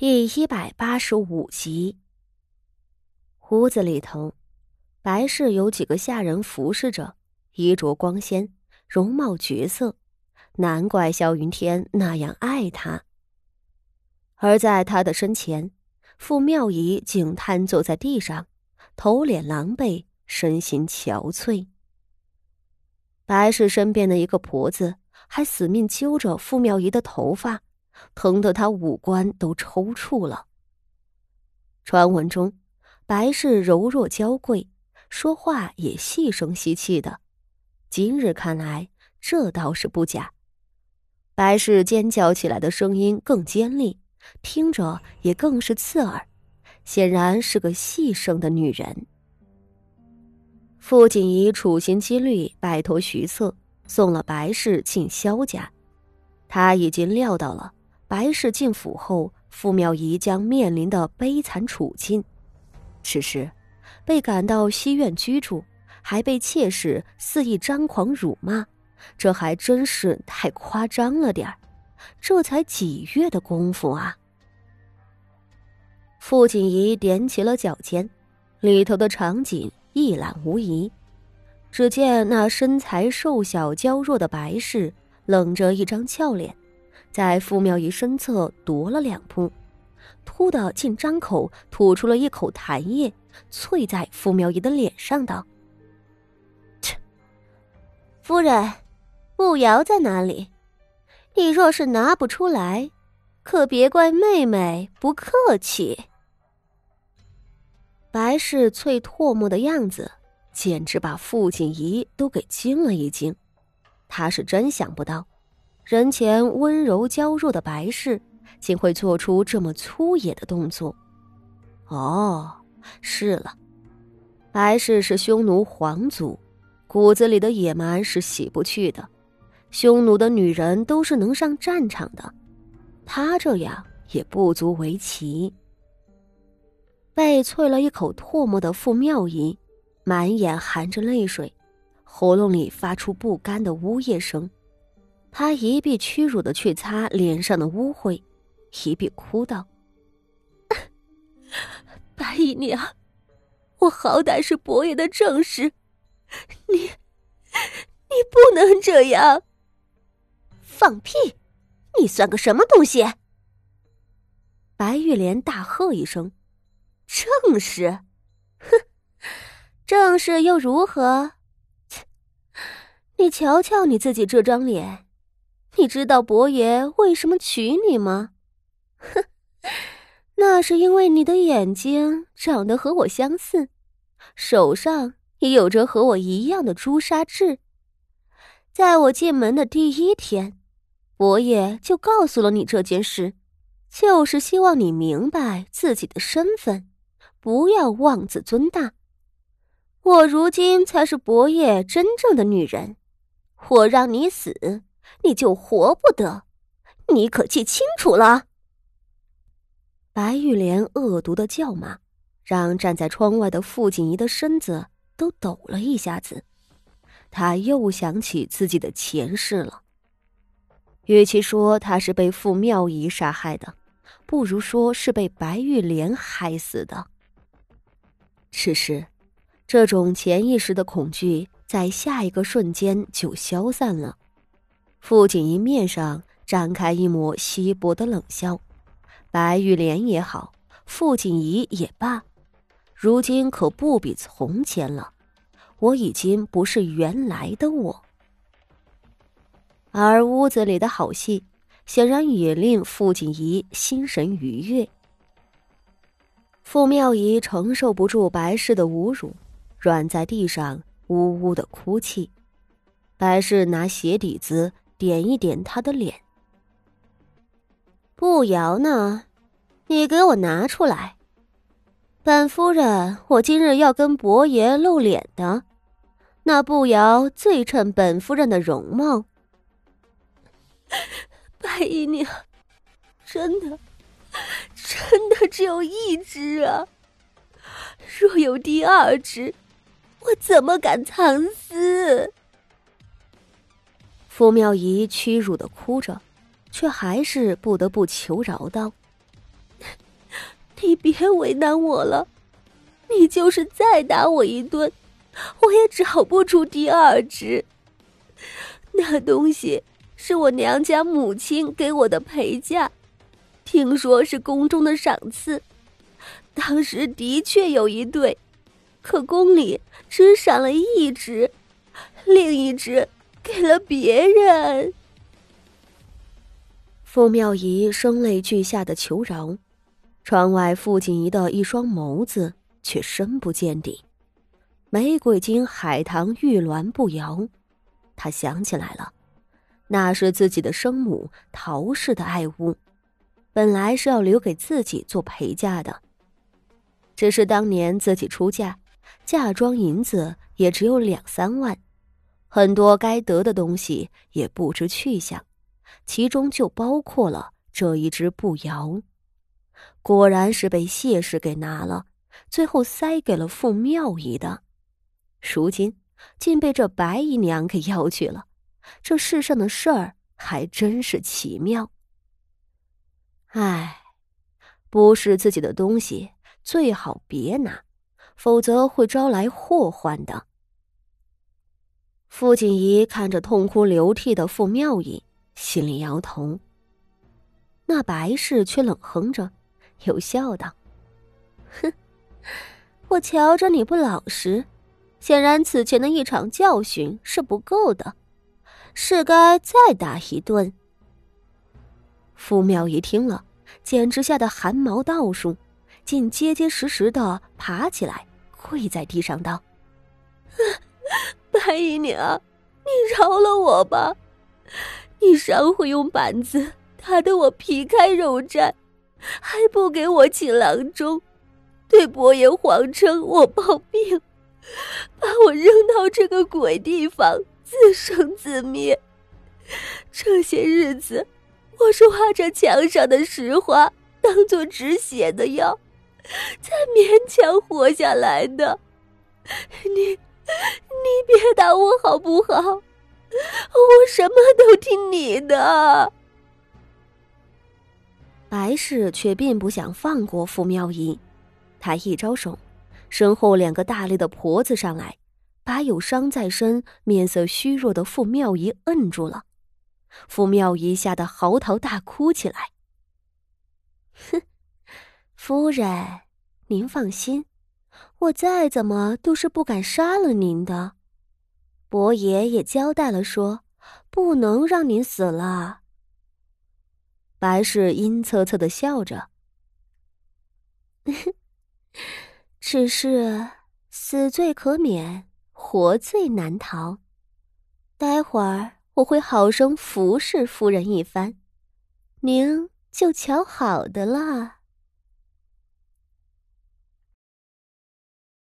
第一百八十五集。屋子里头，白氏有几个下人服侍着，衣着光鲜，容貌绝色，难怪萧云天那样爱她。而在他的身前，傅妙仪竟瘫坐在地上，头脸狼狈，身形憔悴。白氏身边的一个婆子还死命揪着傅妙仪的头发，疼得他五官都抽搐了。传闻中，白氏柔弱娇贵，说话也细声细气的。今日看来，这倒是不假。白氏尖叫起来的声音更尖利，听着也更是刺耳，显然是个细声的女人。傅锦仪处心积虑拜托徐策，送了白氏进萧家。他已经料到了白氏进府后，傅妙仪将面临的悲惨处境。此时，被赶到西院居住，还被妾室肆意张狂辱骂，这还真是太夸张了点儿。这才几月的功夫啊！傅锦仪踮起了脚尖，里头的场景。一览无遗，只见那身材瘦小、娇弱的白氏，冷着一张俏脸，在傅妙仪身侧踱了两步，突的竟张口吐出了一口痰液，啐在傅妙仪的脸上，道：“切，夫人，步摇在哪里？你若是拿不出来，可别怪妹妹不客气。”白氏啐唾沫的样子，简直把傅锦仪都给惊了一惊。他是真想不到，人前温柔娇弱的白氏，竟会做出这么粗野的动作。哦，是了，白氏是匈奴皇族，骨子里的野蛮是洗不去的。匈奴的女人都是能上战场的，她这样也不足为奇。被啐了一口唾沫的傅妙仪，满眼含着泪水，喉咙里发出不甘的呜咽声。他一臂屈辱的去擦脸上的污秽，一臂哭道：“ 白姨娘，我好歹是伯爷的正室，你，你不能这样。放屁！你算个什么东西？”白玉莲大喝一声。正室，哼，正室又如何？你瞧瞧你自己这张脸，你知道伯爷为什么娶你吗？哼，那是因为你的眼睛长得和我相似，手上也有着和我一样的朱砂痣。在我进门的第一天，伯爷就告诉了你这件事，就是希望你明白自己的身份。不要妄自尊大，我如今才是伯爷真正的女人。我让你死，你就活不得，你可记清楚了。白玉莲恶毒的叫骂，让站在窗外的傅锦仪的身子都抖了一下子。他又想起自己的前世了。与其说他是被傅妙仪杀害的，不如说是被白玉莲害死的。只是，这种潜意识的恐惧在下一个瞬间就消散了。傅锦仪面上展开一抹稀薄的冷笑。白玉莲也好，傅锦仪也罢，如今可不比从前了。我已经不是原来的我。而屋子里的好戏，显然也令傅锦仪心神愉悦。傅妙仪承受不住白氏的侮辱，软在地上呜呜的哭泣。白氏拿鞋底子点一点他的脸。步摇呢？你给我拿出来！本夫人，我今日要跟伯爷露脸的。那步摇最衬本夫人的容貌。白姨娘，真的。真的只有一只啊！若有第二只，我怎么敢藏私？傅妙仪屈辱的哭着，却还是不得不求饶道：“你别为难我了。你就是再打我一顿，我也找不出第二只。那东西是我娘家母亲给我的陪嫁，听说是宫中的赏赐。当时的确有一对，可宫里只赏了一只，另一只给了别人。傅妙仪声泪俱下的求饶，窗外傅锦仪的一双眸子却深不见底，玫瑰金海棠玉鸾不摇。他想起来了，那是自己的生母陶氏的爱物，本来是要留给自己做陪嫁的。只是当年自己出嫁，嫁妆银子也只有两三万，很多该得的东西也不知去向，其中就包括了这一只步摇。果然是被谢氏给拿了，最后塞给了傅妙仪的，如今竟被这白姨娘给要去了。这世上的事儿还真是奇妙。唉，不是自己的东西。最好别拿，否则会招来祸患的。傅锦仪看着痛哭流涕的傅妙仪，心里摇头。那白氏却冷哼着，又笑道：“哼，我瞧着你不老实，显然此前的一场教训是不够的，是该再打一顿。”傅妙仪听了，简直吓得汗毛倒竖。竟结结实实的爬起来，跪在地上道：“白姨娘，你饶了我吧！你上回用板子打得我皮开肉绽，还不给我请郎中，对伯爷谎称我抱病，把我扔到这个鬼地方自生自灭。这些日子，我是挖着墙上的石花当做止血的药。”才勉强活下来的，你，你别打我好不好？我什么都听你的。白氏却并不想放过傅妙仪，他一招手，身后两个大力的婆子上来，把有伤在身、面色虚弱的傅妙仪摁住了。傅妙仪吓得嚎啕大哭起来。哼。夫人，您放心，我再怎么都是不敢杀了您的。伯爷也交代了，说不能让您死了。白氏阴恻恻的笑着，只是死罪可免，活罪难逃。待会儿我会好生服侍夫人一番，您就瞧好的了。